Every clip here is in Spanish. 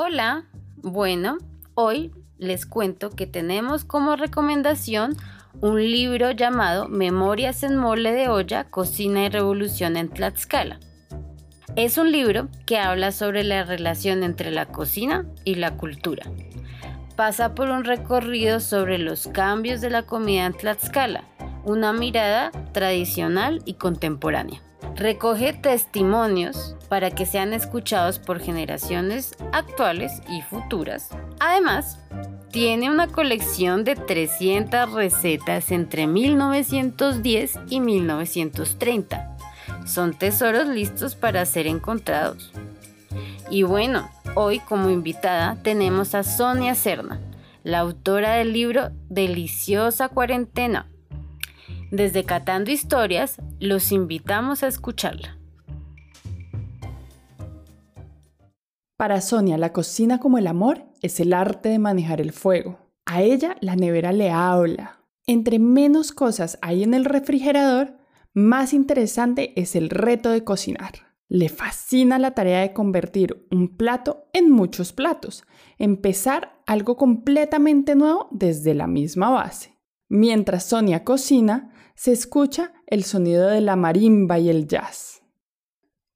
Hola, bueno, hoy les cuento que tenemos como recomendación un libro llamado Memorias en mole de olla, cocina y revolución en Tlaxcala. Es un libro que habla sobre la relación entre la cocina y la cultura. Pasa por un recorrido sobre los cambios de la comida en Tlaxcala, una mirada tradicional y contemporánea. Recoge testimonios para que sean escuchados por generaciones actuales y futuras. Además, tiene una colección de 300 recetas entre 1910 y 1930. Son tesoros listos para ser encontrados. Y bueno, hoy como invitada tenemos a Sonia Serna, la autora del libro Deliciosa Cuarentena. Desde Catando Historias, los invitamos a escucharla. Para Sonia, la cocina como el amor es el arte de manejar el fuego. A ella la nevera le habla. Entre menos cosas hay en el refrigerador, más interesante es el reto de cocinar. Le fascina la tarea de convertir un plato en muchos platos, empezar algo completamente nuevo desde la misma base. Mientras Sonia cocina, se escucha el sonido de la marimba y el jazz.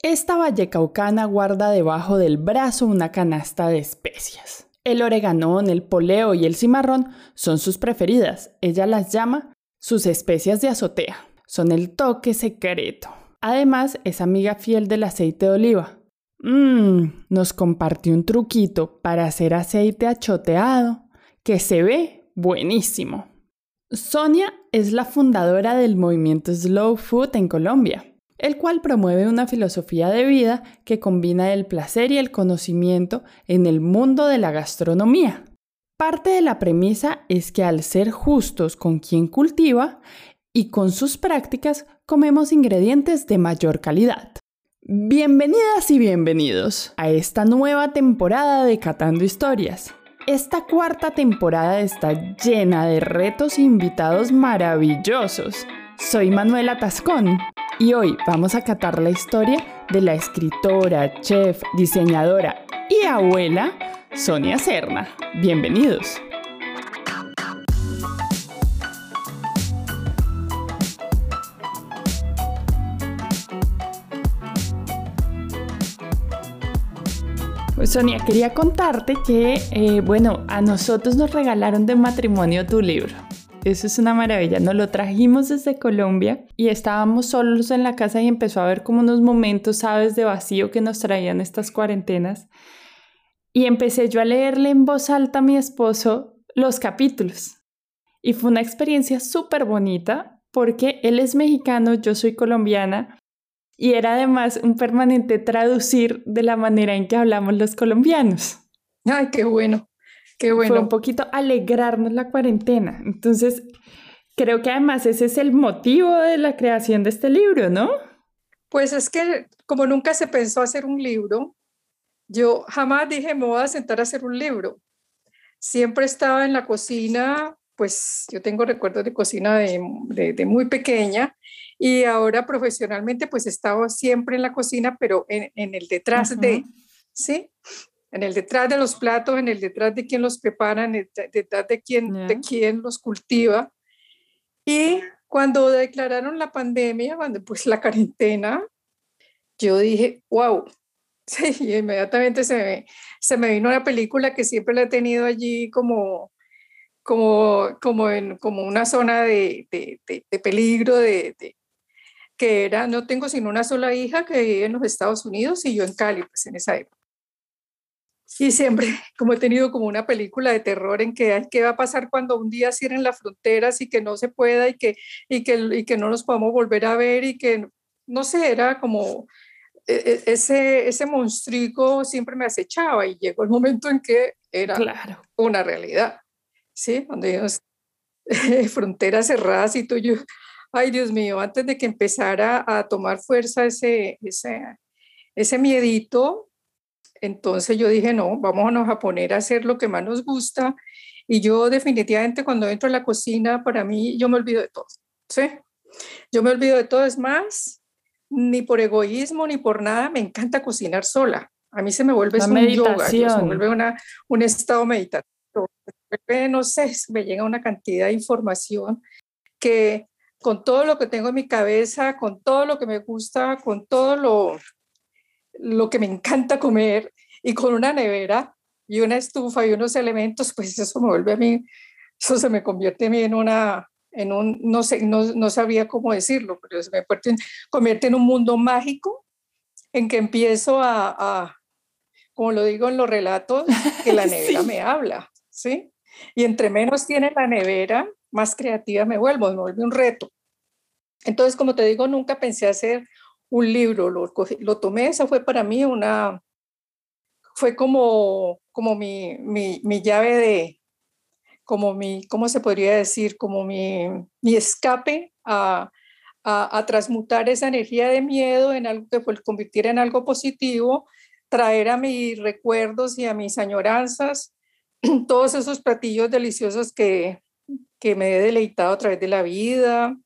Esta vallecaucana guarda debajo del brazo una canasta de especias. El oreganón, el poleo y el cimarrón son sus preferidas. Ella las llama sus especias de azotea. Son el toque secreto. Además, es amiga fiel del aceite de oliva. Mmm, nos compartió un truquito para hacer aceite achoteado que se ve buenísimo. Sonia es la fundadora del movimiento Slow Food en Colombia el cual promueve una filosofía de vida que combina el placer y el conocimiento en el mundo de la gastronomía. Parte de la premisa es que al ser justos con quien cultiva y con sus prácticas, comemos ingredientes de mayor calidad. Bienvenidas y bienvenidos a esta nueva temporada de Catando Historias. Esta cuarta temporada está llena de retos e invitados maravillosos. Soy Manuela Tascón y hoy vamos a catar la historia de la escritora, chef, diseñadora y abuela Sonia Serna. Bienvenidos. Sonia, quería contarte que, eh, bueno, a nosotros nos regalaron de matrimonio tu libro. Eso es una maravilla. Nos lo trajimos desde Colombia y estábamos solos en la casa y empezó a haber como unos momentos, sabes, de vacío que nos traían estas cuarentenas. Y empecé yo a leerle en voz alta a mi esposo los capítulos. Y fue una experiencia súper bonita porque él es mexicano, yo soy colombiana y era además un permanente traducir de la manera en que hablamos los colombianos. Ay, qué bueno. Qué bueno. Fue un poquito alegrarnos la cuarentena. Entonces, creo que además ese es el motivo de la creación de este libro, ¿no? Pues es que como nunca se pensó hacer un libro, yo jamás dije me voy a sentar a hacer un libro. Siempre estaba en la cocina, pues yo tengo recuerdos de cocina de, de, muy pequeña y ahora profesionalmente pues estaba siempre en la cocina, pero en, en el detrás de, ¿sí? en el detrás de los platos, en el detrás de quien los prepara, en el detrás de quien, de quien los cultiva. Y cuando declararon la pandemia, cuando pues la cuarentena, yo dije, wow, sí, y inmediatamente se me, se me vino una película que siempre la he tenido allí como, como, como, en, como una zona de, de, de, peligro, de, que era, no tengo sino una sola hija que vive en los Estados Unidos y yo en Cali, pues en esa época. Y siempre, como he tenido como una película de terror en que, ¿qué va a pasar cuando un día cierren las fronteras y que no se pueda y que, y que, y que no nos podamos volver a ver y que, no sé, era como e, e, ese, ese monstruo siempre me acechaba y llegó el momento en que era claro. una realidad, ¿sí? Donde fronteras cerradas y tú yo, ay Dios mío, antes de que empezara a tomar fuerza ese, ese, ese miedito, entonces yo dije, no, vámonos a poner a hacer lo que más nos gusta. Y yo definitivamente cuando entro a la cocina, para mí, yo me olvido de todo. ¿sí? Yo me olvido de todo, es más, ni por egoísmo ni por nada, me encanta cocinar sola. A mí se me vuelve un yoga, se me vuelve una, un estado meditativo. No sé, me llega una cantidad de información que con todo lo que tengo en mi cabeza, con todo lo que me gusta, con todo lo, lo que me encanta comer y con una nevera y una estufa y unos elementos, pues eso me vuelve a mí, eso se me convierte a mí en una, en un, no sé, no, no sabía cómo decirlo, pero se me convierte en un mundo mágico en que empiezo a, a como lo digo en los relatos, que la nevera me habla, ¿sí? Y entre menos tiene la nevera, más creativa me vuelvo, me vuelve un reto. Entonces, como te digo, nunca pensé hacer un libro, lo, lo tomé, esa fue para mí una, fue como, como mi, mi, mi llave de, como mi, ¿cómo se podría decir? Como mi, mi escape a, a, a, transmutar esa energía de miedo en algo que pues, convirtiera en algo positivo, traer a mis recuerdos y a mis añoranzas todos esos platillos deliciosos que, que me he deleitado a través de la vida,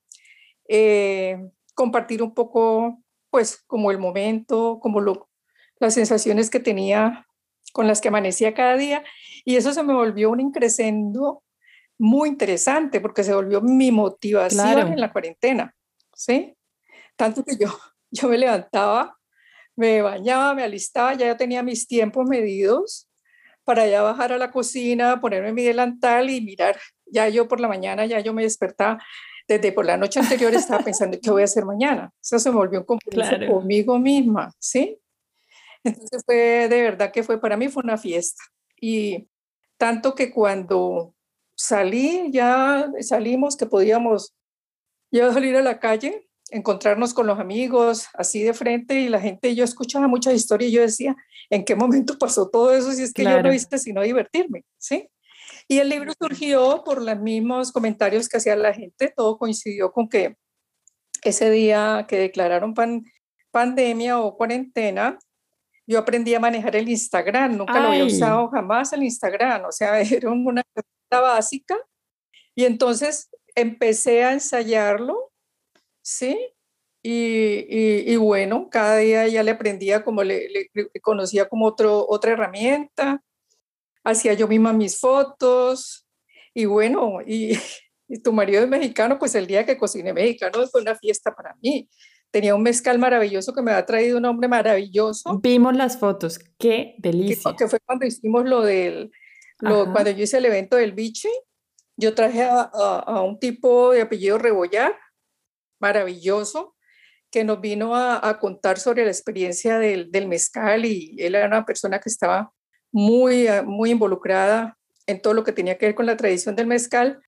eh, compartir un poco, pues, como el momento, como lo, las sensaciones que tenía con las que amanecía cada día. Y eso se me volvió un increscendo muy interesante porque se volvió mi motivación en la cuarentena, ¿sí? Tanto que yo, yo me levantaba, me bañaba, me alistaba, ya yo tenía mis tiempos medidos para ya bajar a la cocina, ponerme mi delantal y mirar. Ya yo por la mañana, ya yo me despertaba, desde por la noche anterior estaba pensando qué voy a hacer mañana. Eso se me volvió un compromiso conmigo misma, ¿sí? Entonces fue de verdad que fue para mí fue una fiesta. Y tanto que cuando salí, ya salimos, que podíamos ya salir a la calle, encontrarnos con los amigos así de frente y la gente, yo escuchaba muchas historias y yo decía, ¿en qué momento pasó todo eso? Si es que yo no viste sino divertirme, ¿sí? Y el libro surgió por los mismos comentarios que hacía la gente, todo coincidió con que ese día que declararon pandemia o cuarentena, yo aprendí a manejar el Instagram, nunca lo había usado jamás el Instagram, o sea, era una cosa básica. Y entonces empecé a ensayarlo, ¿sí? Y, y, bueno, cada día ya le aprendía como le, le, conocía como otro, otra herramienta, hacía yo misma mis fotos y bueno, y, y tu marido es mexicano, pues el día que cociné mexicano fue una fiesta para mí tenía un mezcal maravilloso que me ha traído un hombre maravilloso. Vimos las fotos, qué delicia. Que, fue cuando hicimos lo del, lo, cuando yo hice el evento del biche, yo traje a, a, un tipo de apellido Rebollar, maravilloso, que nos vino a, a contar sobre la experiencia del, del, mezcal y él era una persona que estaba muy, muy involucrada en todo lo que tenía que ver con la tradición del mezcal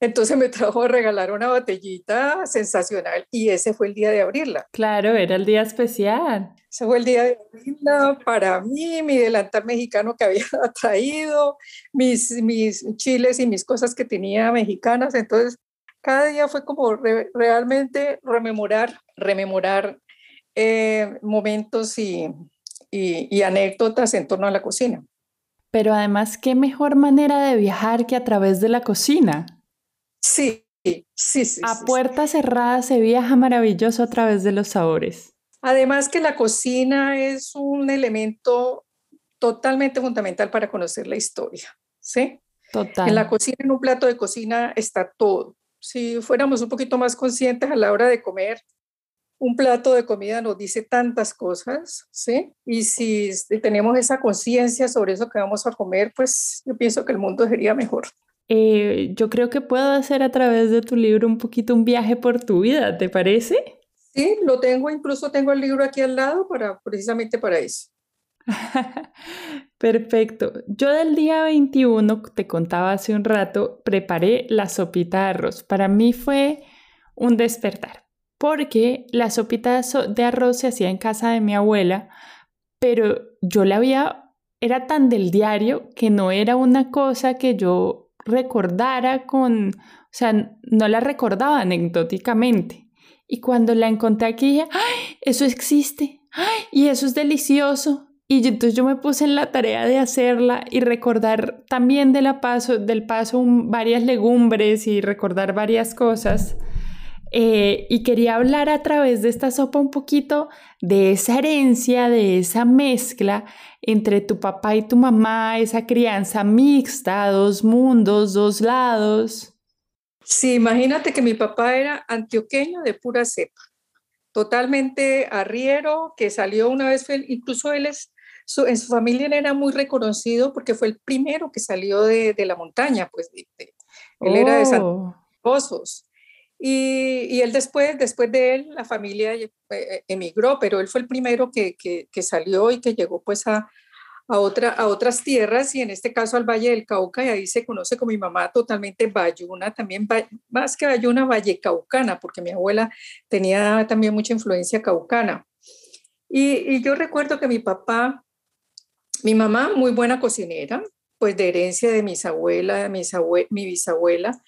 entonces me trajo a regalar una botellita sensacional y ese fue el día de abrirla. Claro, era el día especial. Ese fue el día de abrirla para mí, mi delantal mexicano que había traído, mis, mis chiles y mis cosas que tenía mexicanas. Entonces, cada día fue como realmente rememorar, rememorar eh, momentos y, y anécdotas en torno a la cocina. Pero además, ¿qué mejor manera de viajar que a través de la cocina? Sí, sí, sí. A puerta cerrada se viaja maravilloso a través de los sabores. Además que la cocina es un elemento totalmente fundamental para conocer la historia, ¿sí? Total. En la cocina, en un plato de cocina está todo. Si fuéramos un poquito más conscientes a la hora de comer, un plato de comida nos dice tantas cosas, ¿sí? Y si tenemos esa conciencia sobre eso que vamos a comer, pues yo pienso que el mundo sería mejor. Eh, yo creo que puedo hacer a través de tu libro un poquito un viaje por tu vida, ¿te parece? Sí, lo tengo, incluso tengo el libro aquí al lado para precisamente para eso. Perfecto. Yo del día 21, te contaba hace un rato, preparé la sopita de arroz. Para mí fue un despertar, porque la sopita de arroz se hacía en casa de mi abuela, pero yo la había, era tan del diario que no era una cosa que yo recordara con, o sea, no la recordaba anecdóticamente. Y cuando la encontré aquí dije, ¡ay! Eso existe, ¡ay! Y eso es delicioso. Y entonces yo me puse en la tarea de hacerla y recordar también de paso, del paso varias legumbres y recordar varias cosas. Eh, y quería hablar a través de esta sopa un poquito de esa herencia, de esa mezcla entre tu papá y tu mamá, esa crianza mixta, dos mundos, dos lados. Sí, imagínate que mi papá era antioqueño de pura cepa, totalmente arriero, que salió una vez, incluso él es, en su familia era muy reconocido porque fue el primero que salió de, la montaña, pues él era de San oh. Pozos. Y, él después, después de él, la familia eh, eh, emigró, pero él fue el primero que, que, salió y que llegó pues a, a, otra, a otras tierras y en este caso al Valle del Cauca y ahí se conoce con mi mamá totalmente bayuna, también más que bayuna, valle caucana, porque mi abuela tenía también mucha influencia caucana. Y, yo recuerdo que mi papá, mi mamá, muy buena cocinera, pues de herencia de mis abuelas, mis mi bisabuela,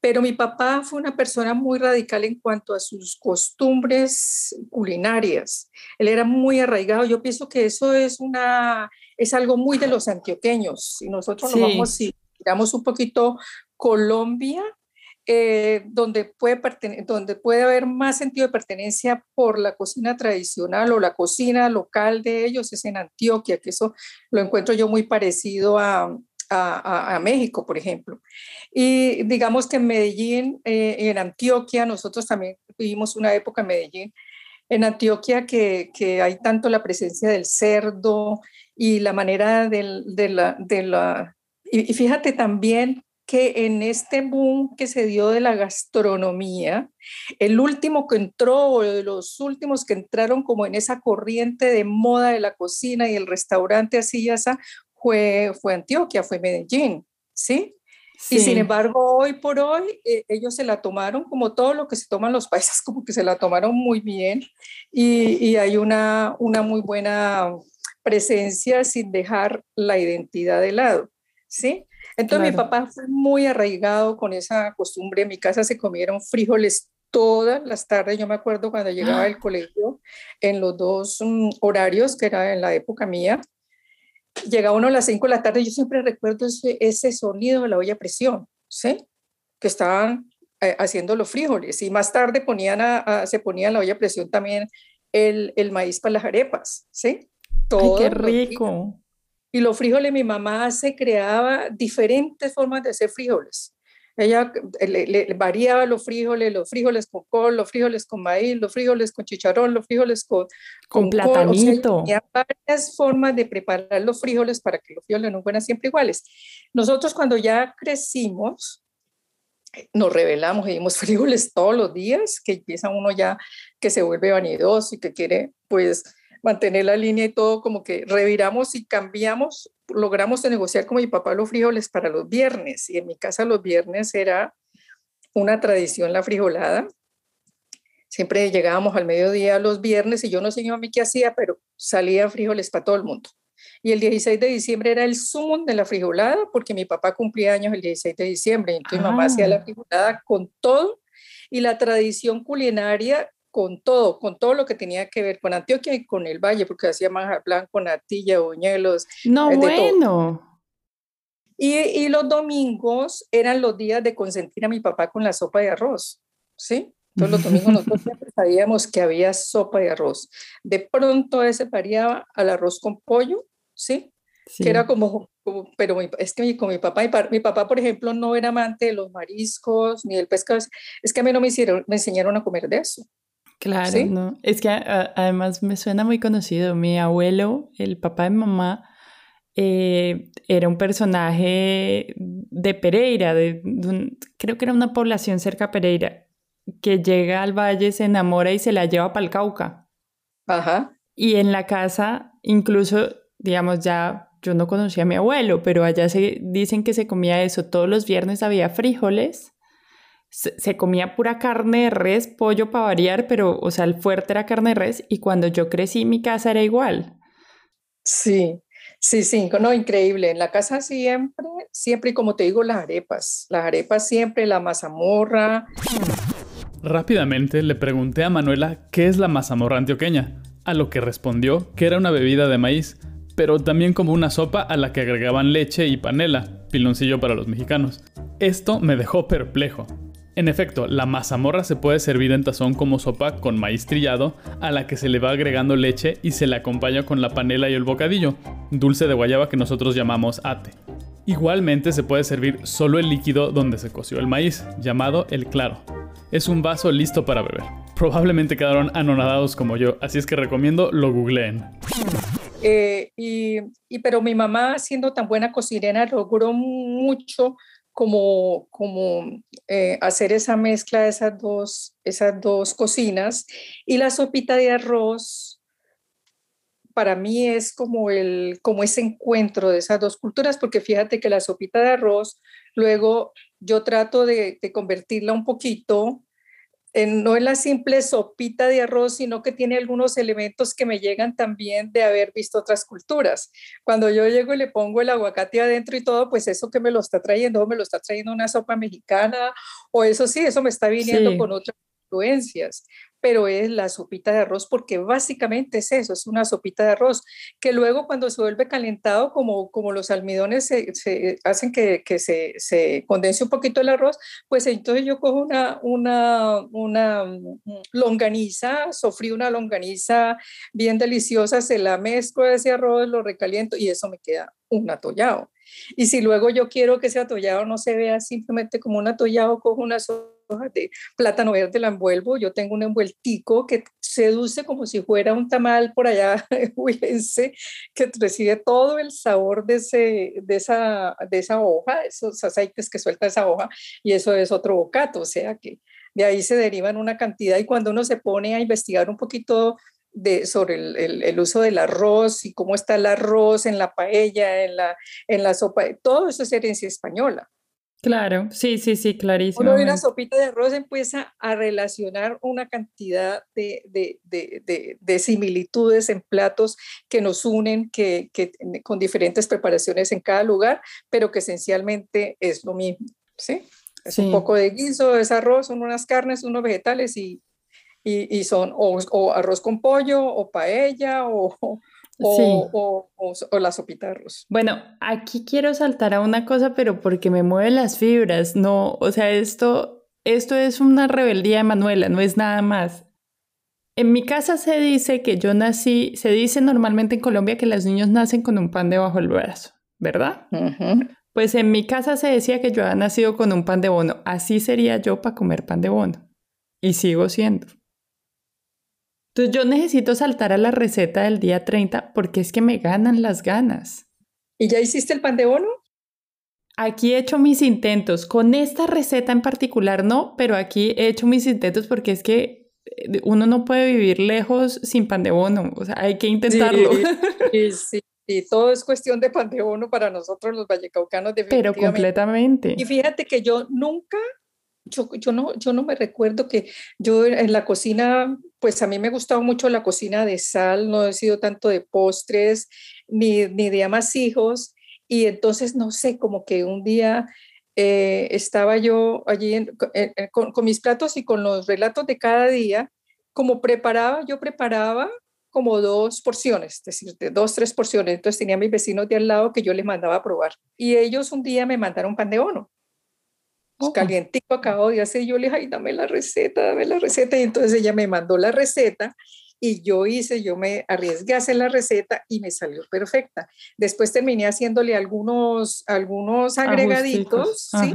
pero mi papá fue una persona muy radical en cuanto a sus costumbres culinarias. Él era muy arraigado. Yo pienso que eso es, una, es algo muy de los antioqueños. Si nosotros nos vamos, si miramos un poquito Colombia, eh, donde, puede donde puede haber más sentido de pertenencia por la cocina tradicional o la cocina local de ellos es en Antioquia, que eso lo encuentro yo muy parecido a, a, México, por ejemplo. Y digamos que en Medellín, eh, en Antioquia, nosotros también vivimos una época en Medellín, en Antioquia que, que hay tanto la presencia del cerdo y la manera de la... De la y, fíjate también que en este boom que se dio de la gastronomía, el último que entró, o los últimos que entraron como en esa corriente de moda de la cocina y el restaurante así ya está, fue, fue Antioquia, fue Medellín, ¿sí? Y sin embargo, hoy por hoy, eh, ellos se la tomaron como todo lo que se toman los países, como que se la tomaron muy bien y, y hay una, una muy buena presencia sin dejar la identidad de lado, ¿sí? Entonces mi papá fue muy arraigado con esa costumbre. En mi casa se comieron frijoles todas las tardes. Yo me acuerdo cuando llegaba del colegio en los dos mm, horarios, que era en la época mía, llegaba uno a las 5 de la tarde, yo siempre recuerdo ese, ese sonido de la olla a presión, ¿sí? Que estaban eh, haciendo los frijoles y más tarde ponían a, se ponía en la olla a presión también el, el maíz para las arepas, ¿sí? Todo ¡Qué rico! Y los frijoles, mi mamá se creaba diferentes formas de hacer frijoles. Ella le, variaba los frijoles, los frijoles con col, los frijoles con maíz, los frijoles con chicharrón, los frijoles con, con, platanito. Hay varias formas de preparar los frijoles para que los frijoles no fueran siempre iguales. Nosotros cuando ya crecimos, nos revelamos y dimos frijoles todos los días, que empieza uno ya que se vuelve vanidoso y que quiere pues mantener la línea y todo, como que reviramos y cambiamos, logramos negociar con mi papá los frijoles para los viernes. Y en mi casa los viernes era una tradición la frijolada. Siempre llegábamos al mediodía los viernes y yo no sé a mí qué hacía, pero salía frijoles para todo el mundo. Y el 16 de diciembre era el sumo de la frijolada, porque mi papá cumplía años el 16 de diciembre, entonces mi mamá hacía la ah. frijolada con todo. Y la tradición culinaria con todo, con todo lo que tenía que ver con Antioquia y con el Valle, porque hacía manja blanco, natilla, buñuelos. No, bueno. Y, y, los domingos eran los días de consentir a mi papá con la sopa de arroz, ¿sí? Todos los domingos nosotros siempre sabíamos que había sopa de arroz. De pronto ese variaba al arroz con pollo, ¿sí? Que era como, pero es que con mi papá, mi, papá, por ejemplo, no era amante de los mariscos ni del pescado. Es que a mí no me, hicieron, me enseñaron a comer de eso. Claro, ¿no? Es que además me suena muy conocido. Mi abuelo, el papá de mamá, eh, era un personaje de Pereira, de, creo que era una población cerca a Pereira, que llega al valle, se enamora y se la lleva para el Cauca. Ajá. Y en la casa, incluso, digamos, ya yo no conocía a mi abuelo, pero allá se dicen que se comía eso. Todos los viernes había frijoles se, comía pura carne de res, pollo para variar, pero, o sea, el fuerte era carne de res y cuando yo crecí mi casa era igual. Sí, sí, sí, no, increíble. En la casa siempre, siempre, y como te digo, las arepas, las arepas siempre, la mazamorra. Rápidamente le pregunté a Manuela qué es la mazamorra antioqueña, a lo que respondió que era una bebida de maíz, pero también como una sopa a la que agregaban leche y panela, piloncillo para los mexicanos. Esto me dejó perplejo. En efecto, la mazamorra se puede servir en tazón como sopa con maíz trillado, a la que se le va agregando leche y se le acompaña con la panela y el bocadillo, dulce de guayaba que nosotros llamamos ate. Igualmente se puede servir solo el líquido donde se coció el maíz, llamado el claro. Es un vaso listo para beber. Probablemente quedaron anonadados como yo, así es que recomiendo lo googleen. Eh, y, pero mi mamá, siendo tan buena cocinera, logró mucho como, como eh, hacer esa mezcla de esas dos, esas dos cocinas. Y la sopita de arroz, para mí es como, el, como ese encuentro de esas dos culturas, porque fíjate que la sopita de arroz, luego yo trato de, de convertirla un poquito no es la simple sopita de arroz, sino que tiene algunos elementos que me llegan también de haber visto otras culturas. Cuando yo llego y le pongo el aguacate adentro y todo, pues eso que me lo está trayendo, me lo está trayendo una sopa mexicana, o eso sí, eso me está viniendo con otras influencias pero es la sopita de arroz porque básicamente es eso, es una sopita de arroz, que luego cuando se vuelve calentado, como, como los almidones se, hacen que, que se, se, condense un poquito el arroz, pues entonces yo cojo una, una, una mm, longaniza, sofrí una longaniza bien deliciosa, se la mezclo ese arroz, lo recaliento y eso me queda un atollado. Y si luego yo quiero que ese atollado no se vea simplemente como un atollado, cojo una de plátano verde, la envuelvo. Yo tengo un envueltico que seduce como si fuera un tamal por allá que recibe todo el sabor de, ese, de, esa, de esa hoja, esos aceites que suelta esa hoja, y eso es otro bocato, o sea que de ahí se derivan una cantidad y cuando uno se pone a investigar un poquito de, sobre el, el, uso del arroz y cómo está el arroz en la paella, en la, en la sopa, todo eso es herencia española. Claro, sí, sí, sí, clarísimo. Uno ve una sopita de arroz empieza a relacionar una cantidad de, de, de, de similitudes en platos que nos unen, que, que, con diferentes preparaciones en cada lugar, pero que esencialmente es lo mismo, ¿sí? Es un poco de guiso, es arroz, son unas carnes, unos vegetales y, y, y son o, o, arroz con pollo o paella o, o, o, la sopita de arroz. Bueno, aquí quiero saltar a una cosa, pero porque me mueven las fibras, no, o sea, esto, esto es una rebeldía de Manuela, no es nada más. En mi casa se dice que yo nací, se dice normalmente en Colombia que los niños nacen con un pan debajo del brazo, ¿verdad? Pues en mi casa se decía que yo había nacido con un pan de bono. Así sería yo para comer pan de bono. Y sigo siendo. Entonces yo necesito saltar a la receta del día 30 porque es que me ganan las ganas. ¿Y ya hiciste el pan de bono? Aquí he hecho mis intentos. Con esta receta en particular no, pero aquí he hecho mis intentos porque es que eh, uno no puede vivir lejos sin pan de bono. O sea, hay que intentarlo. Sí, sí, sí. todo es cuestión de pan de bono para nosotros los vallecaucanos. Pero completamente. Y fíjate que yo nunca yo, yo, no, yo no me recuerdo que yo en la cocina, pues a mí me gustaba mucho la cocina de sal, no he sido tanto de postres ni, ni de amasijos. Y entonces, no sé, como que un día eh, estaba yo allí con, con, mis platos y con los relatos de cada día, como preparaba, yo preparaba como dos porciones, es decir, de dos, tres porciones. Entonces tenía a mis vecinos de al lado que yo les mandaba a probar. Y ellos un día me mandaron pan de bono. Pues, calientico acabo de hacer, yo le dije, ay, dame la receta, dame la receta, y entonces ella me mandó la receta, y yo hice, yo me arriesgué a hacer la receta y me salió perfecta. Después terminé haciéndole algunos, algunos agregaditos, ¿sí?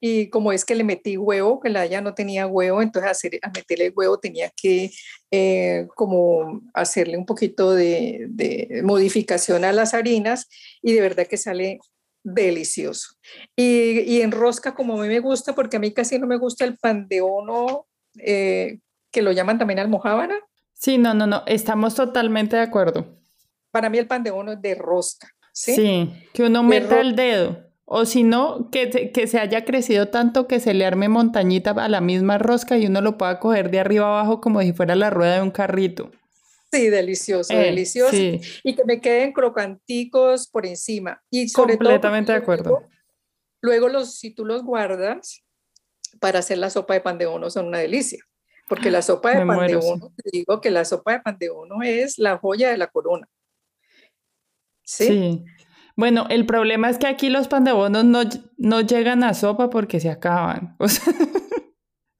Y como es que le metí huevo, que la ya no tenía huevo, entonces hacer, a meterle huevo tenía que eh, como hacerle un poquito de, de, modificación a las harinas y de verdad que sale delicioso. Y, y, en rosca, como a mí me gusta, porque a mí casi no me gusta el pan de ono, eh, que lo llaman también almohábana. Sí, no, no, no, estamos totalmente de acuerdo. Para mí el pan de ono es de rosca. Sí, sí que uno meta el dedo. O si no, que, que se haya crecido tanto que se le arme montañita a la misma rosca y uno lo pueda coger de arriba abajo como si fuera la rueda de un carrito. Sí, delicioso, eh, delicioso. Y que me queden crocanticos por encima. Y sobre Completamente de acuerdo. Luego, los, si tú los guardas para hacer la sopa de pan de uno son una delicia. Porque la sopa de pan de uno, te digo que la sopa de pan de uno es la joya de la corona. ¿Sí? sí. Bueno, el problema es que aquí los pan de bonos no, no llegan a sopa porque se acaban. O sea,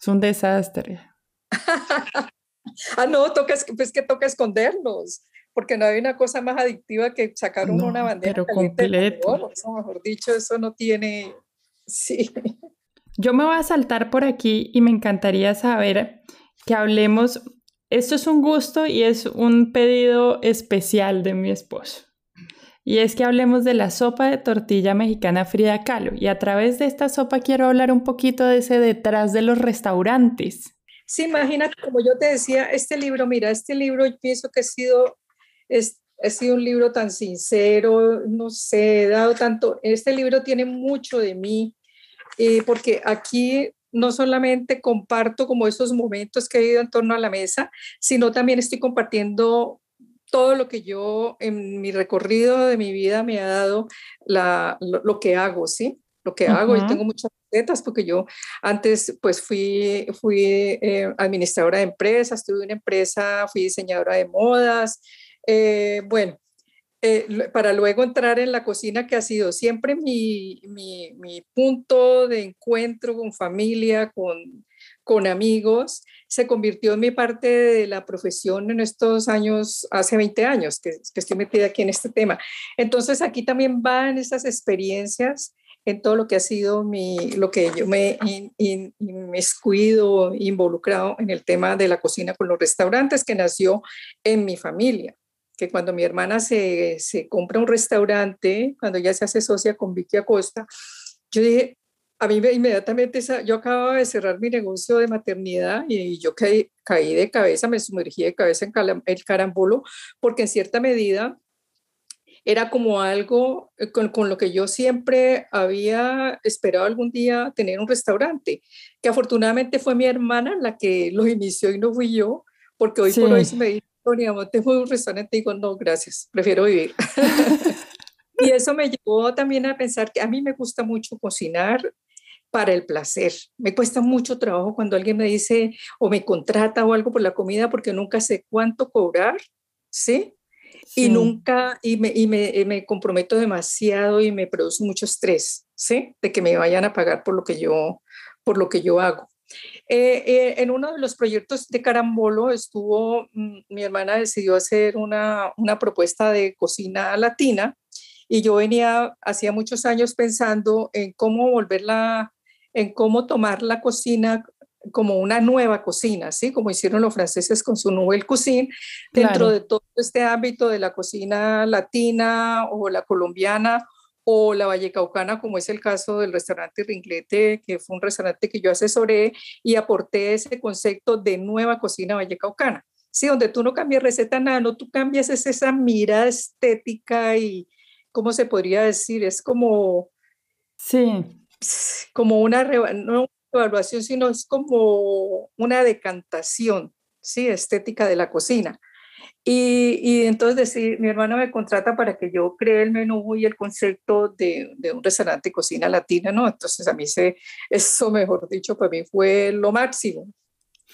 Es un desastre. ah, no, toca, pues que toca esconderlos, porque no hay una cosa más adictiva que sacar una bandera pero completo. Eso, mejor dicho, eso no tiene... Sí. Yo me voy a saltar por aquí y me encantaría saber que hablemos, esto es un gusto y es un pedido especial de mi esposo. Y es que hablemos de la sopa de tortilla mexicana Frida Kahlo. Y a través de esta sopa quiero hablar un poquito de ese detrás de los restaurantes. Sí, imagínate, como yo te decía, este libro, mira, este libro yo pienso que ha sido, es, ha sido un libro tan sincero, no sé, he dado tanto, este libro tiene mucho de mí, eh, porque aquí no solamente comparto como esos momentos que he ido en torno a la mesa, sino también estoy compartiendo todo lo que yo en mi recorrido de mi vida me ha dado la, lo, que hago, ¿sí? Lo que hago, y tengo muchas recetas porque yo antes pues fui, fui eh, administradora de empresas, tuve una empresa, fui diseñadora de modas, eh, bueno, eh, para luego entrar en la cocina que ha sido siempre mi, mi, mi punto de encuentro con familia, con, con amigos, se convirtió en mi parte de la profesión en estos años, hace 20 años que, que estoy metida aquí en este tema. Entonces aquí también van esas experiencias en todo lo que ha sido mi, lo que yo me inmiscuido, involucrado en el tema de la cocina con los restaurantes que nació en mi familia. Que cuando mi hermana se, se compra un restaurante, cuando ya se hace socia con Vicky Acosta, yo dije, a mí inmediatamente, yo acababa de cerrar mi negocio de maternidad y yo caí, caí de cabeza, me sumergí de cabeza en el carambolo, porque en cierta medida era como algo eh, con, con, lo que yo siempre había esperado algún día tener un restaurante, que afortunadamente fue mi hermana la que lo inició y no fui yo, porque hoy por hoy se me dice, digamos, tengo un restaurante y digo, no, gracias, prefiero vivir. y eso me llevó también a pensar que a mí me gusta mucho cocinar para el placer. Me cuesta mucho trabajo cuando alguien me dice o me contrata o algo por la comida porque nunca sé cuánto cobrar, ¿sí? Y nunca, y, me, y me, me, comprometo demasiado y me produce mucho estrés, ¿sí? De que me vayan a pagar por lo que yo, por lo que yo hago. Eh, eh, en uno de los proyectos de Carambolo estuvo, mm, mi hermana decidió hacer una, una propuesta de cocina latina y yo venía hacía muchos años pensando en cómo volverla, en cómo tomar la cocina como una nueva cocina, ¿sí? Como hicieron los franceses con su Nouvelle Cuisine, dentro de todo este ámbito de la cocina latina o la colombiana o la Vallecaucana, como es el caso del restaurante Ringlete, que fue un restaurante que yo asesoré y aporté ese concepto de nueva cocina vallecaucana. Sí, donde tú no cambias receta, nada, no, tú cambias es esa mirada estética y, ¿cómo se podría decir? Es como... Sí. Como una, no evaluación, sino es como una decantación, sí, estética de la cocina. Y, y, entonces decir, mi hermana me contrata para que yo cree el menú y el concepto de, de, un restaurante de cocina latina, ¿no? Entonces a mí se, eso, mejor dicho, para mí fue lo máximo.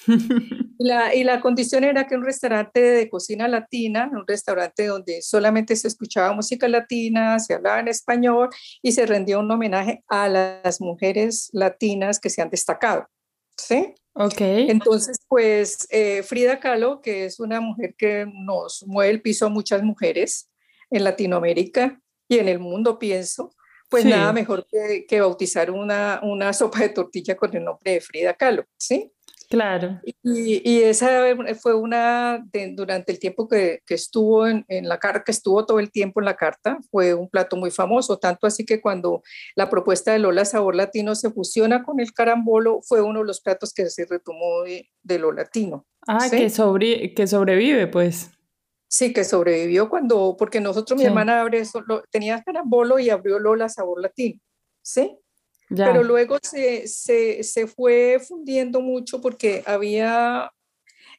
y, la, y la condición era que un restaurante de cocina latina, un restaurante donde solamente se escuchaba música latina, se hablaba en español y se rendía un homenaje a las mujeres latinas que se han destacado. ¿Sí? Ok. Entonces, pues eh, Frida Kahlo, que es una mujer que nos mueve el piso a muchas mujeres en Latinoamérica y en el mundo, pienso, pues nada mejor que, que, bautizar una, una sopa de tortilla con el nombre de Frida Kahlo, ¿sí? Claro. Y, y, esa fue una, durante el tiempo que, que estuvo en, en, la carta, que estuvo todo el tiempo en la carta, fue un plato muy famoso, tanto así que cuando la propuesta de Lola Sabor Latino se fusiona con el carambolo, fue uno de los platos que se retomó de, de lo latino. Ah, que, sobre, que sobrevive, pues. Sí, que sobrevivió cuando, porque nosotros, mi hermana abre, tenía carambolo y abrió Lola Sabor Latino, ¿sí? Pero luego se, se, se, fue fundiendo mucho porque había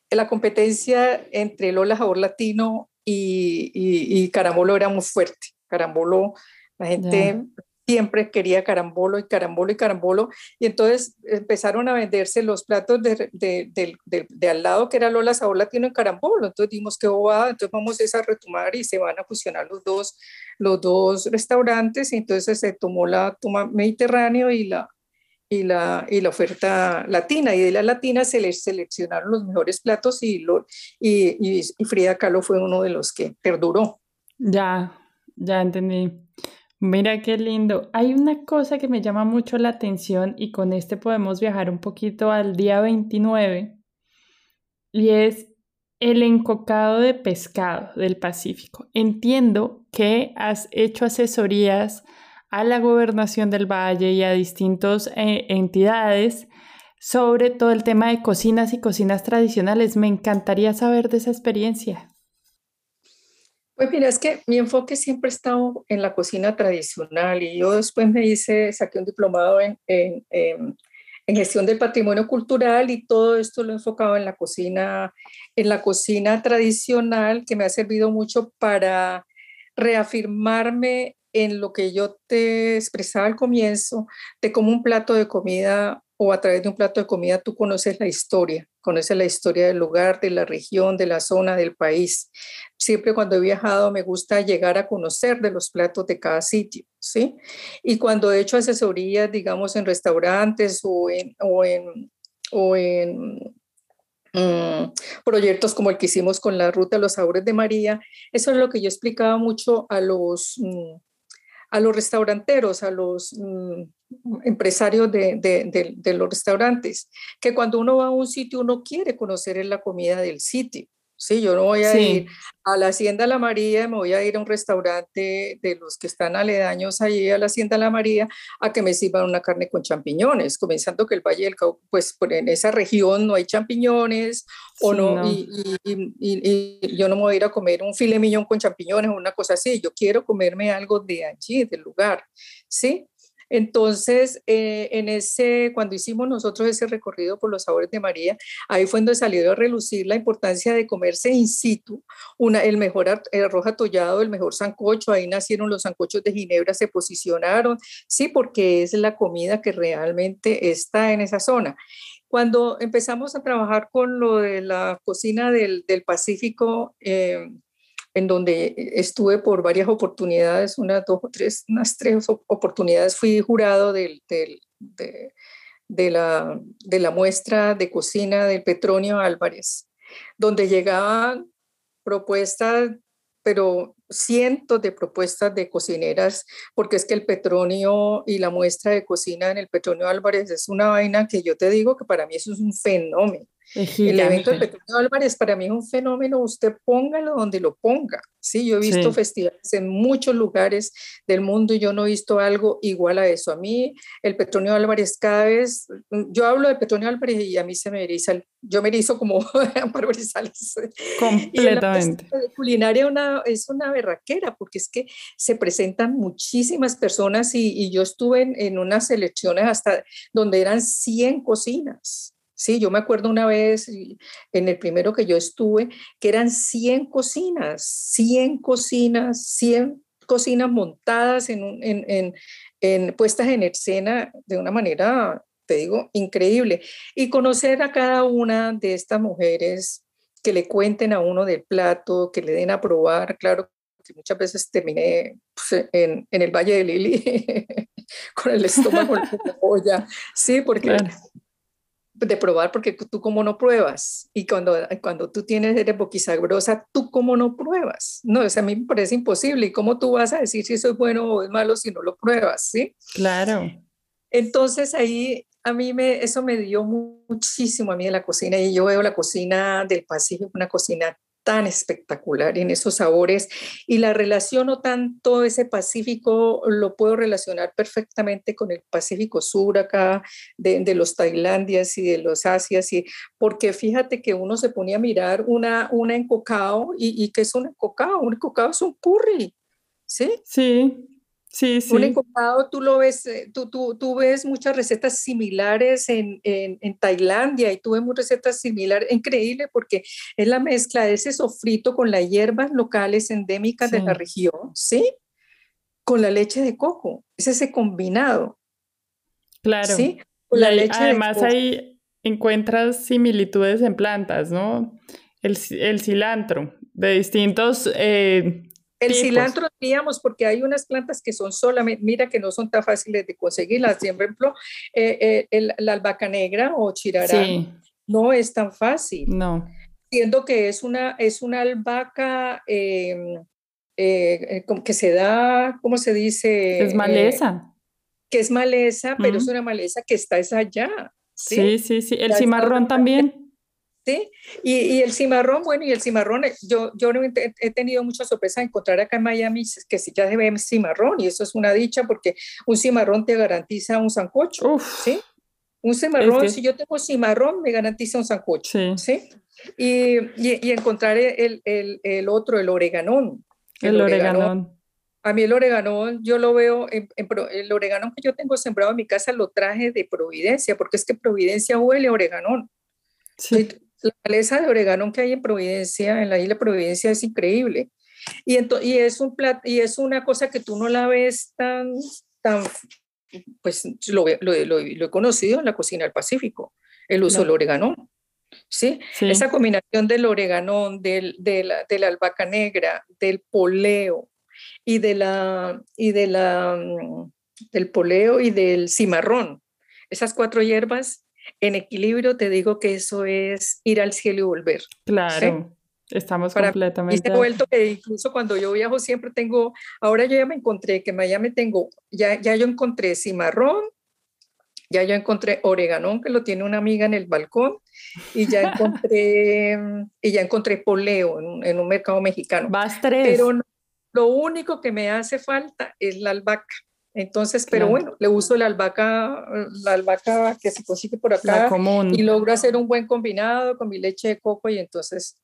la competencia entre Lola Sabor Latino y, y, y Carambolo era muy fuerte. Carambolo, la gente siempre quería carambolo y carambolo y carambolo. Y entonces empezaron a venderse los platos de, de, al lado, que era Lola Sabor Latino en carambolo. Entonces dimos que va, entonces vamos a retomar y se van a fusionar los dos, los dos restaurantes. Y entonces se tomó la toma Mediterráneo y la, y la, y la oferta latina. Y de la latina se les seleccionaron los mejores platos y, lo, y, y, Frida Kahlo fue uno de los que perduró. Ya, ya entendí. Mira qué lindo. Hay una cosa que me llama mucho la atención y con este podemos viajar un poquito al día 29 y es el encocado de pescado del Pacífico. Entiendo que has hecho asesorías a la gobernación del valle y a distintas eh, entidades sobre todo el tema de cocinas y cocinas tradicionales. Me encantaría saber de esa experiencia. Pues mira, es que mi enfoque siempre ha estado en la cocina tradicional y yo después me hice, saqué un diplomado en, en, gestión del patrimonio cultural y todo esto lo he enfocado en la cocina, en la cocina tradicional que me ha servido mucho para reafirmarme en lo que yo te expresaba al comienzo, de cómo un plato de comida o a través de un plato de comida tú conoces la historia, conoces la historia del lugar, de la región, de la zona, del país. Siempre cuando he viajado me gusta llegar a conocer de los platos de cada sitio, ¿sí? Y cuando he hecho asesorías, digamos, en restaurantes o en, o en, o en mm, proyectos como el que hicimos con la Ruta los Sabores de María, eso es lo que yo explicaba mucho a los... Mm, a los restauranteros, a los mm, empresarios de, de, los restaurantes, que cuando uno va a un sitio uno quiere conocer la comida del sitio. Sí, yo no voy a ir a la Hacienda La María, me voy a ir a un restaurante de los que están aledaños allí a la Hacienda La María a que me sirvan una carne con champiñones, comenzando que el Valle del Cauca, pues en esa región no hay champiñones o no, Y, y, yo no me voy a ir a comer un filet millón con champiñones o una cosa así, yo quiero comerme algo de allí, del lugar, ¿sí? Entonces, eh, en ese, cuando hicimos nosotros ese recorrido por los sabores de María, ahí fue donde salió a relucir la importancia de comerse in situ, una, el mejor arroz atollado, el mejor sancocho, ahí nacieron los sancochos de Ginebra, se posicionaron, sí, porque es la comida que realmente está en esa zona. Cuando empezamos a trabajar con lo de la cocina del, del Pacífico, eh, en donde estuve por varias oportunidades, unas dos o tres, unas tres oportunidades fui jurado de, la, de la muestra de cocina del Petronio Álvarez, donde llegaban propuestas, pero cientos de propuestas de cocineras, porque es que el Petronio y la muestra de cocina en el Petronio Álvarez es una vaina que yo te digo que para mí eso es un fenómeno. El evento de Petronio Álvarez para mí es un fenómeno, usted póngalo donde lo ponga. Sí, yo he visto festivales en muchos lugares del mundo y yo no he visto algo igual a eso. A mí el Petronio Álvarez cada vez, yo hablo de Petronio Álvarez y a mí se me eriza, yo me erizo como Amparo Grisales. Completamente. Y la culinaria una, es una berraquera porque es que se presentan muchísimas personas y, y yo estuve en, en unas elecciones hasta donde eran 100 cocinas. Sí, yo me acuerdo una vez en el primero que yo estuve, que eran 100 cocinas, 100 cocinas, 100 cocinas montadas en, en, en, en, puestas en escena de una manera, te digo, increíble. Y conocer a cada una de estas mujeres que le cuenten a uno del plato, que le den a probar, claro que muchas veces terminé pues, en, en, el Valle de Lili con el estómago en la olla, sí, porque de probar porque tú como no pruebas y cuando, cuando tú tienes, eres boquisabrosa, tú como no pruebas, no, o a mí me parece imposible y cómo tú vas a decir si eso es bueno o es malo si no lo pruebas, ¿sí? Claro. Entonces ahí a mí me, eso me dio muchísimo a mí de la cocina y yo veo la cocina del Pacífico, una cocina tan espectacular en esos sabores y la relaciono tanto ese Pacífico, lo puedo relacionar perfectamente con el Pacífico Sur acá, de, los Tailandias y de los Asias, y, porque fíjate que uno se ponía a mirar una, una en cocao y, que es un encocao, un encocao es un curry, ¿sí? Sí, Sí, sí. Un encocado, tú lo ves, eh, tú, tú, tú ves muchas recetas similares en, en, en, Tailandia y tú ves muchas recetas similares, increíble porque es la mezcla de ese sofrito con las hierbas locales endémicas de la región, ¿sí? Con la leche de coco, es ese combinado. Claro. Sí, con la leche además ahí encuentras similitudes en plantas, ¿no? El, el cilantro, de distintos... Eh, El cilantro digamos, porque hay unas plantas que son solamente, mira que no son tan fáciles de conseguirlas. Por ejemplo, eh, eh, la albahaca negra o chirarán no es tan fácil. No. Siendo que es una, es una albahaca em, eh, que se da, ¿cómo se dice? Es maleza. que es maleza, pero es una maleza que está esa allá. Sí, sí, sí. El cimarrón también. ¿Sí? Y, el cimarrón, bueno, y el cimarrón, eh, yo, yo he tenido mucha sorpresa de encontrar acá en Miami que si ya se ve cimarrón, y eso es una dicha porque un cimarrón te garantiza un sancocho, ¿sí? Un cimarrón, si yo tengo cimarrón, me garantiza un sancocho, ¿sí? Y, y, encontrar el, el, el, otro, el oreganón. El, oreganón. A mí el oreganón, yo lo veo, en, el oreganón que yo tengo sembrado en mi casa lo traje de Providencia, porque es que Providencia huele a oreganón. Sí. La maleza de oregano que hay en Providencia, en la isla de Providencia, es increíble. Y, y, es un y es una cosa que tú no la ves tan, tan pues lo, lo, lo, he conocido en la cocina del Pacífico, el uso del orégano. ¿sí? Esa combinación del orégano, del, de, la, de la albahaca negra, del poleo y, de la, y de la, mm, del poleo y del cimarrón. Esas cuatro hierbas en equilibrio, te digo que eso es ir al cielo y volver. Claro. Estamos completamente. Y he vuelto que incluso cuando yo viajo siempre tengo, ahora yo ya me encontré que en Miami tengo, ya, ya yo encontré cimarrón, ya yo encontré oreganón que lo tiene una amiga en el balcón y ya encontré y ya encontré poleo en, en un mercado mexicano. Vas tres. Pero lo único que me hace falta es la albahaca. Entonces, pero bueno, le uso la albahaca, la albahaca que se consigue por acá y logro hacer un buen combinado con mi leche de coco y entonces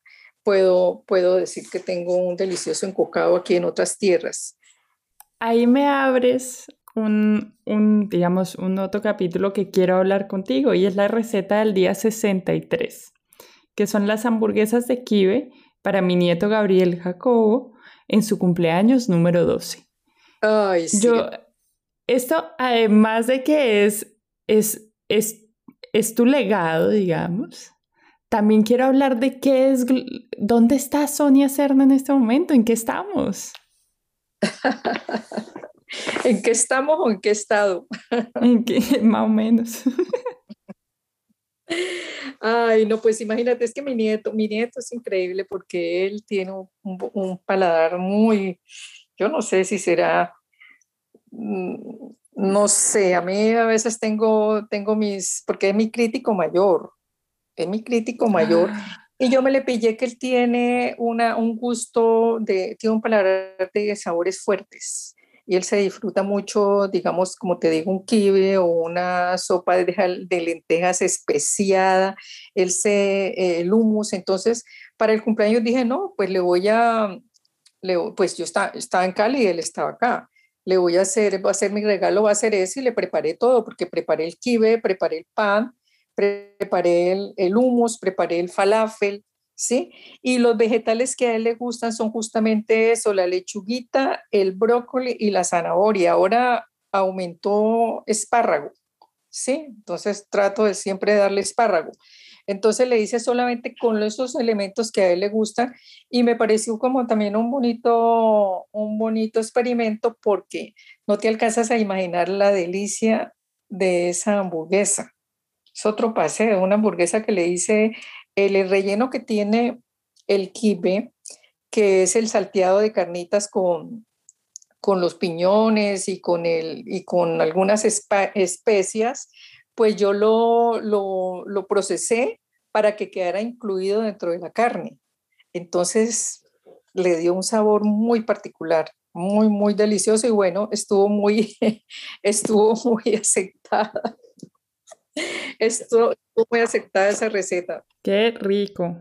puedo, puedo decir que tengo un delicioso encocado aquí en otras tierras. Ahí me abres un, un, digamos, un otro capítulo que quiero hablar contigo y es la receta del día 63, que son las hamburguesas de kibe para mi nieto Gabriel Jacobo en su cumpleaños número 12. Ay, sí. Yo esto, además de que es, es, es, es tu legado, digamos, también quiero hablar de qué es, dónde está Sonia Cerna en este momento, en qué estamos. ¿En qué estamos o en qué estado? ¿En qué? Más o menos. Ay, no, pues imagínate, es que mi nieto, mi nieto es increíble porque él tiene un, un paladar muy, yo no sé si será no sé, a mí a veces tengo, tengo mis, porque es mi crítico mayor, es mi crítico mayor, ah. y yo me le pillé que él tiene una, un gusto, de, tiene un paladar de sabores fuertes, y él se disfruta mucho, digamos, como te digo, un kibe o una sopa de, de lentejas especiada, él se, el hummus, entonces para el cumpleaños dije, no, pues le voy a, le, pues yo estaba, estaba en Cali y él estaba acá le voy a hacer, va a ser mi regalo, va a ser ese y le preparé todo, porque preparé el kibe, preparé el pan, preparé el, el hummus, preparé el falafel, ¿sí? Y los vegetales que a él le gustan son justamente eso, la lechuguita, el brócoli y la zanahoria. Ahora aumentó espárrago, ¿sí? Entonces trato de siempre darle espárrago. Entonces le hice solamente con esos elementos que a él le gustan y me pareció como también un bonito, un bonito experimento porque no te alcanzas a imaginar la delicia de esa hamburguesa. Es otro paseo, una hamburguesa que le hice, el relleno que tiene el kibe, que es el salteado de carnitas con, con los piñones y con, el, y con algunas especias, pues yo lo, lo, procesé para que quedara incluido dentro de la carne. Entonces le dio un sabor muy particular, muy, muy delicioso y bueno, estuvo muy, estuvo muy aceptada. Estuvo muy aceptada esa receta. Qué rico.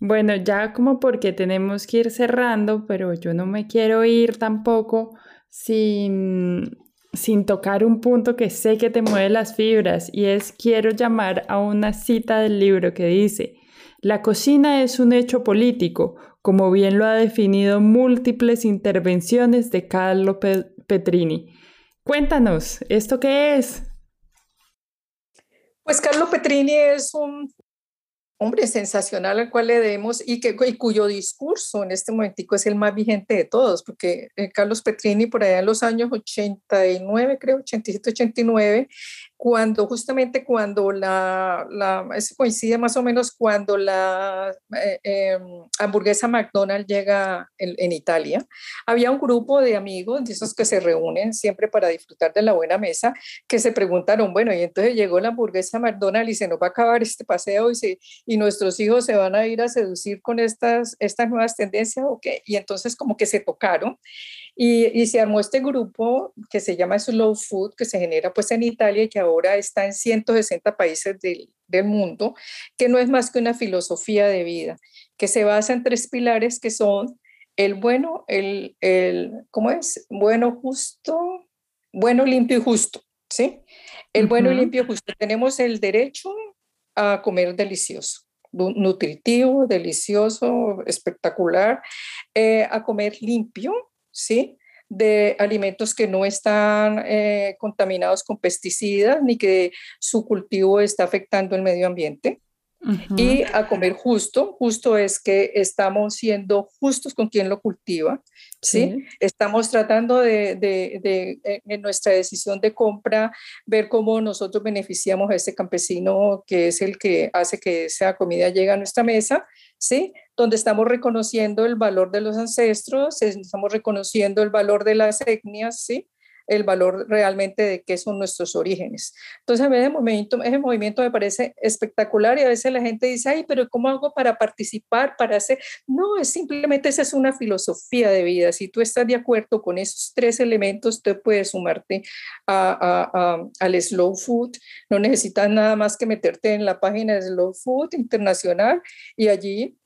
Bueno, ya como porque tenemos que ir cerrando, pero yo no me quiero ir tampoco sin sin tocar un punto que sé que te mueve las fibras y es quiero llamar a una cita del libro que dice, la cocina es un hecho político, como bien lo ha definido múltiples intervenciones de Carlo Petrini. Cuéntanos, ¿esto qué es? Pues Carlo Petrini es un hombre, sensacional al cual le demos y, que, cuyo discurso en este momentico es el más vigente de todos, porque eh, Carlos Petrini por allá en los años 89, creo, 87, 89, cuando justamente cuando la, la coincide más o menos cuando la eh, em, hamburguesa McDonald's llega en, Italia, había un grupo de amigos, de esos que se reúnen siempre para disfrutar de la buena mesa, que se preguntaron, bueno, y entonces llegó la hamburguesa McDonald's y se nos va a acabar este paseo y, se, y nuestros hijos se van a ir a seducir con estas, estas nuevas tendencias, ¿o qué? Y entonces como que se tocaron y, se armó este grupo que se llama Slow Food, que se genera pues en Italia y que ahora está en 160 países del, del mundo, que no es más que una filosofía de vida, que se basa en tres pilares que son el bueno, el, el ¿cómo es? Bueno, justo, bueno, limpio y justo, ¿sí? El bueno y limpio y justo. Tenemos el derecho a comer delicioso nutritivo, delicioso, espectacular, eh, a comer limpio, ¿sí? de alimentos que no están eh, contaminados con pesticidas ni que su cultivo está afectando el medio ambiente. Y a comer justo, justo es que estamos siendo justos con quien lo cultiva, ¿sí? Estamos tratando de, de, de, eh, en nuestra decisión de compra, ver cómo nosotros beneficiamos a ese campesino que es el que hace que esa comida llegue a nuestra mesa, ¿sí? Donde estamos reconociendo el valor de los ancestros, estamos reconociendo el valor de las etnias, ¿sí? El valor realmente de qué son nuestros orígenes. Entonces, a mí ese movimiento, ese movimiento me parece espectacular y a veces la gente dice, ay, pero ¿cómo hago para participar, para hacer? No, es simplemente esa es una filosofía de vida. Si tú estás de acuerdo con esos tres elementos, tú puedes sumarte al Slow Food. No necesitas nada más que meterte en la página de Slow Food Internacional y allí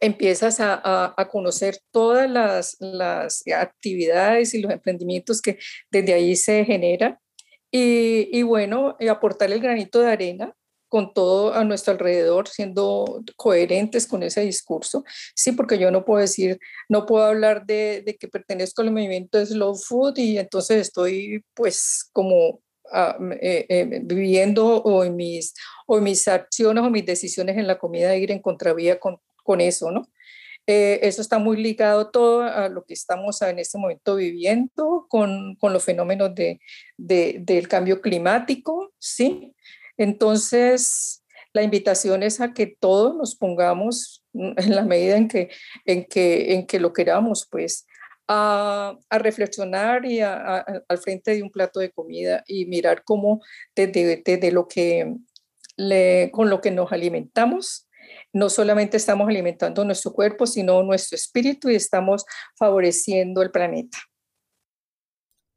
empiezas a, conocer todas las, actividades y los emprendimientos que desde ahí se generan y, bueno, aportar el granito de arena con todo a nuestro alrededor, siendo coherentes con ese discurso. Sí, porque yo no puedo decir, no puedo hablar de, que pertenezco al movimiento de Slow Food y entonces estoy pues como ah, eh, eh, viviendo o en, mis, o mis acciones o mis decisiones en la comida ir en contravía con con eso, ¿no? Eh, eso está muy ligado todo a lo que estamos en este momento viviendo con, con los fenómenos de, del cambio climático, ¿sí? Entonces, la invitación es a que todos nos pongamos en la medida en que, en que, en que lo queramos, pues, a, a reflexionar y al frente de un plato de comida y mirar cómo desde, desde lo que le, con lo que nos alimentamos, no solamente estamos alimentando nuestro cuerpo, sino nuestro espíritu y estamos favoreciendo el planeta.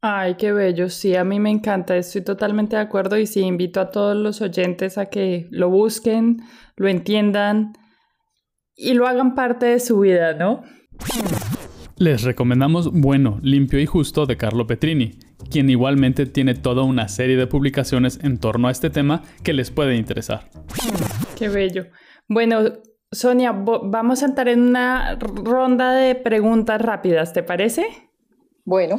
Ay, qué bello. Sí, a mí me encanta. Estoy totalmente de acuerdo y sí, invito a todos los oyentes a que lo busquen, lo entiendan y lo hagan parte de su vida, ¿no? Les recomendamos Bueno, Limpio y Justo de Carlo Petrini, quien igualmente tiene toda una serie de publicaciones en torno a este tema que les puede interesar. Qué bello. Bueno, Sonia, vamos a entrar en una ronda de preguntas rápidas, ¿te parece? Bueno.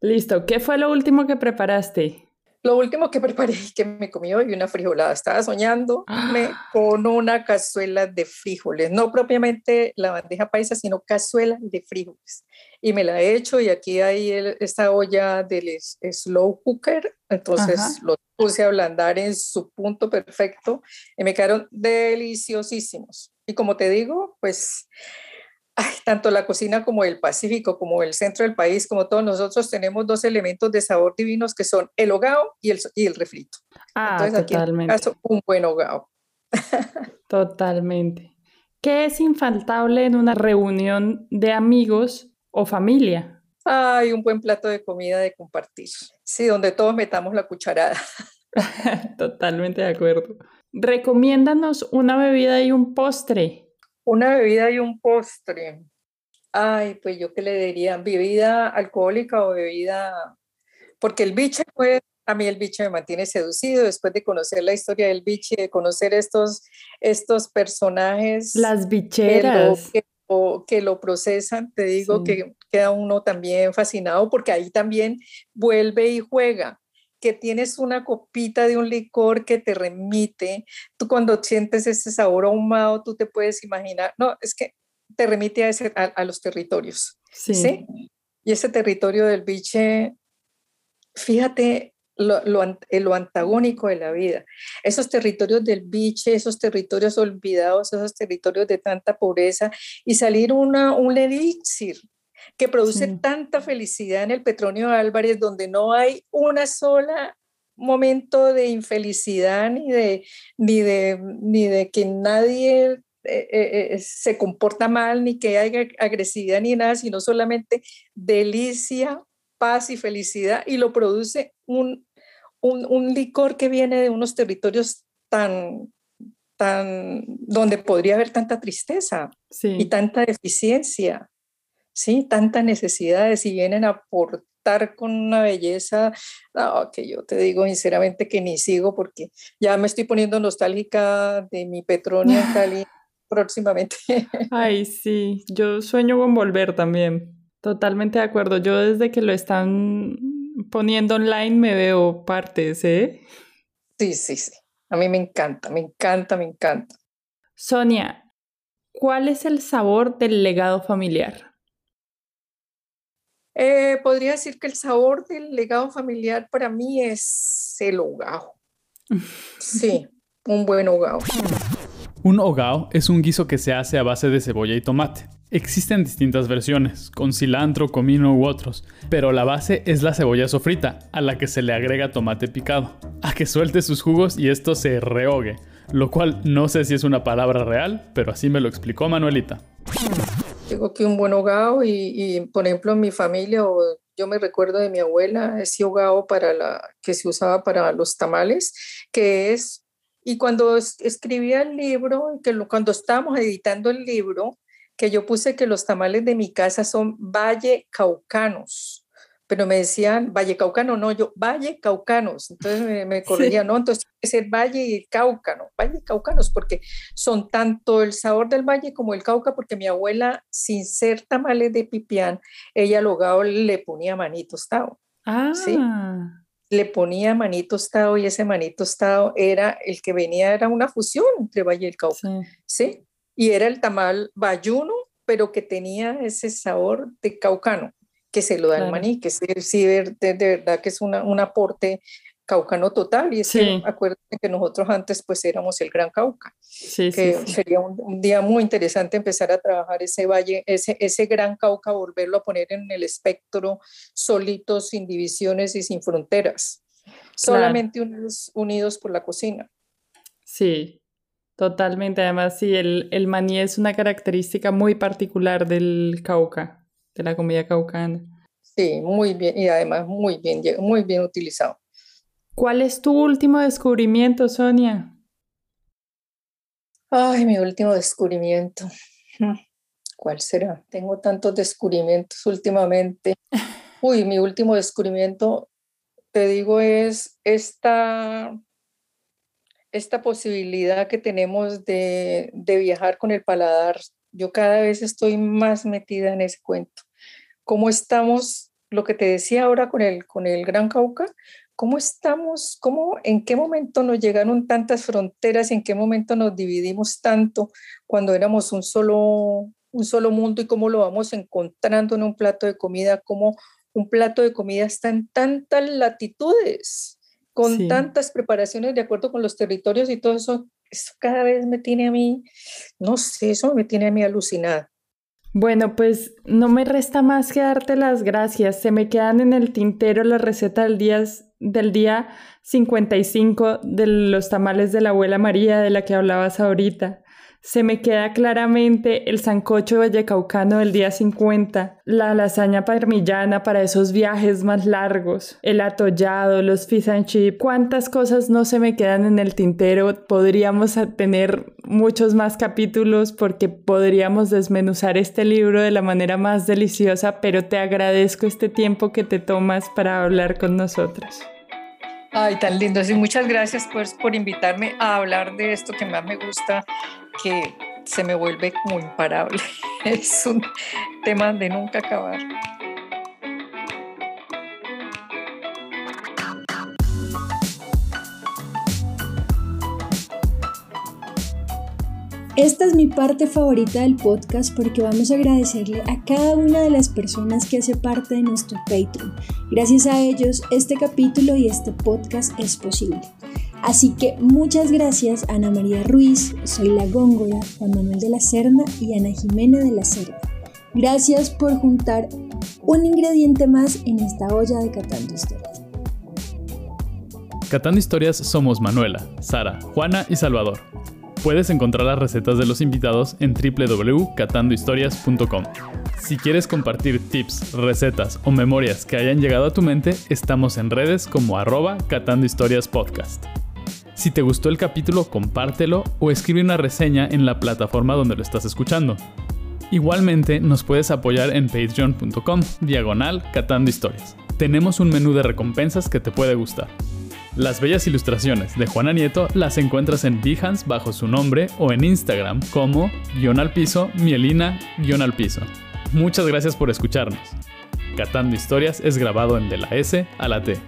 Listo. ¿Qué fue lo último que preparaste? Lo último que preparé y que me comí hoy una frijolada. Estaba soñando con una cazuela de frijoles, no propiamente la bandeja paisa, sino cazuela de frijoles. Y me la he hecho y aquí hay esta olla del slow cooker, entonces lo puse a ablandar en su punto perfecto y me quedaron deliciosísimos. Y como te digo, pues tanto la cocina como el Pacífico, como el centro del país, como todos nosotros, tenemos dos elementos de sabor divinos que son el hogao y el, y el refrito. Ah, Entonces, totalmente. Aquí en caso, un buen hogao. totalmente. ¿Qué es infaltable en una reunión de amigos o familia? Hay un buen plato de comida de compartir. Sí, donde todos metamos la cucharada. Totalmente de acuerdo. Recomiéndanos una bebida y un postre. Una bebida y un postre. Ay, pues yo qué le diría, bebida alcohólica o bebida, porque el biche, pues, a mí el biche me mantiene seducido después de conocer la historia del biche, de conocer estos, estos personajes. Las bicheras. Que lo, que, lo procesan, te digo que queda uno también fascinado porque ahí también vuelve y juega que tienes una copita de un licor que te remite, tú cuando sientes ese sabor ahumado, tú te puedes imaginar, no, es que te remite a, ese, a, los territorios. Sí. Y ese territorio del biche, fíjate lo, lo, antagónico de la vida. Esos territorios del biche, esos territorios olvidados, esos territorios de tanta pobreza y salir una, un elixir que produce tanta felicidad en el Petronio Álvarez, donde no hay una sola momento de infelicidad ni de, ni de, ni de que nadie eh, eh, eh, se comporta mal, ni que haya agresividad ni nada, sino solamente delicia, paz y felicidad, y lo produce un, un, licor que viene de unos territorios tan, tan, donde podría haber tanta tristeza y tanta deficiencia, ¿sí? Tantas necesidades y vienen a aportar con una belleza que yo te digo sinceramente que ni sigo porque ya me estoy poniendo nostálgica de mi Petronia en Cali próximamente. Ay, sí, yo sueño con volver también. Totalmente de acuerdo. Yo desde que lo están poniendo online me veo partes, ¿eh? Sí, sí, sí. A mí me encanta, me encanta, me encanta. Sonia, ¿cuál es el sabor del legado familiar? Eh, podría decir que el sabor del legado familiar para mí es el hogao. Sí, un buen hogao. Un hogao es un guiso que se hace a base de cebolla y tomate. Existen distintas versiones, con cilantro, comino u otros, pero la base es la cebolla sofrita, a la que se le agrega tomate picado, a que suelte sus jugos y esto se rehogue, lo cual no sé si es una palabra real, pero así me lo explicó Manuelita. Tengo aquí un buen hogao y, por ejemplo en mi familia o yo me recuerdo de mi abuela ese hogao para la que se usaba para los tamales, que es y cuando escribía el libro, que cuando estábamos editando el libro, que yo puse que los tamales de mi casa son valle caucanos, pero me decían valle caucano, no, yo valle caucanos, entonces me, me corregían, no, entonces tiene que ser valle y cáucano, valle caucanos, porque son tanto el sabor del valle como el cauca, porque mi abuela, sin ser tamales de pipián, ella al hogado le ponía manito tostado. Ah. ¿sí? le ponía maní tostado y ese maní tostado era el que venía, era una fusión entre Valle y el Cauca, sí. Y era el tamal bayuno, pero que tenía ese sabor de caucano, que se lo da el maní, que sí, de, de, verdad que es una, un aporte caucano total y es que acuérdense que nosotros antes pues éramos el Gran Cauca, que sería un, día muy interesante empezar a trabajar ese valle, ese, ese Gran Cauca, volverlo a poner en el espectro solito, sin divisiones y sin fronteras, solamente unidos, unidos por la cocina. Sí, totalmente, además sí, el, el maní es una característica muy particular del Cauca, de la comida caucana. Sí, muy bien, y además muy bien, muy bien utilizado. ¿Cuál es tu último descubrimiento, Sonia? Ay, mi último descubrimiento. Hmm, ¿Cuál será? Tengo tantos descubrimientos últimamente. Uy, mi último descubrimiento, te digo, es esta, esta posibilidad que tenemos de, de viajar con el paladar. Yo cada vez estoy más metida en ese cuento. ¿Cómo estamos? Lo que te decía ahora con el, con el Gran Cauca, ¿Cómo estamos? ¿Cómo, ¿En qué momento nos llegaron tantas fronteras? ¿En qué momento nos dividimos tanto cuando éramos un solo, un solo mundo y cómo lo vamos encontrando en un plato de comida? ¿Cómo un plato de comida está en tantas latitudes, con tantas preparaciones de acuerdo con los territorios y todo eso? Eso cada vez me tiene a mí, no sé, eso me tiene a mí alucinada. Bueno, pues no me resta más que darte las gracias. Se me quedan en el tintero la receta del día, del día 55 de los tamales de la abuela María de la que hablabas ahorita se me queda claramente el sancocho vallecaucano del día 50, la lasaña parmillana para esos viajes más largos, el atollado, los fish and cuántas cosas no se me quedan en el tintero. Podríamos tener muchos más capítulos porque podríamos desmenuzar este libro de la manera más deliciosa, pero te agradezco este tiempo que te tomas para hablar con nosotros. Ay, tan lindo. Sí, muchas gracias pues, por invitarme a hablar de esto que más me gusta, que se me vuelve como imparable. Es un tema de nunca acabar. Esta es mi parte favorita del podcast porque vamos a agradecerle a cada una de las personas que hace parte de nuestro Patreon. Gracias a ellos, este capítulo y este podcast es posible. Así que muchas gracias Ana María Ruiz, Soy la Góngora, Juan Manuel de la Serna y Ana Jimena de la Serna. Gracias por juntar un ingrediente más en esta olla de Catando Historias. Catando Historias somos Manuela, Sara, Juana y Salvador. Puedes encontrar las recetas de los invitados en www.catandohistorias.com. Si quieres compartir tips, recetas o memorias que hayan llegado a tu mente, estamos en redes como arroba Catando Historias Podcast. Si te gustó el capítulo, compártelo o escribe una reseña en la plataforma donde lo estás escuchando. Igualmente, nos puedes apoyar en patreon.com, diagonal Historias. Tenemos un menú de recompensas que te puede gustar. Las bellas ilustraciones de Juana Nieto las encuentras en Behance bajo su nombre o en Instagram como guion al piso, mielina guion al piso. Muchas gracias por escucharnos. Catando Historias es grabado en De la S a la T.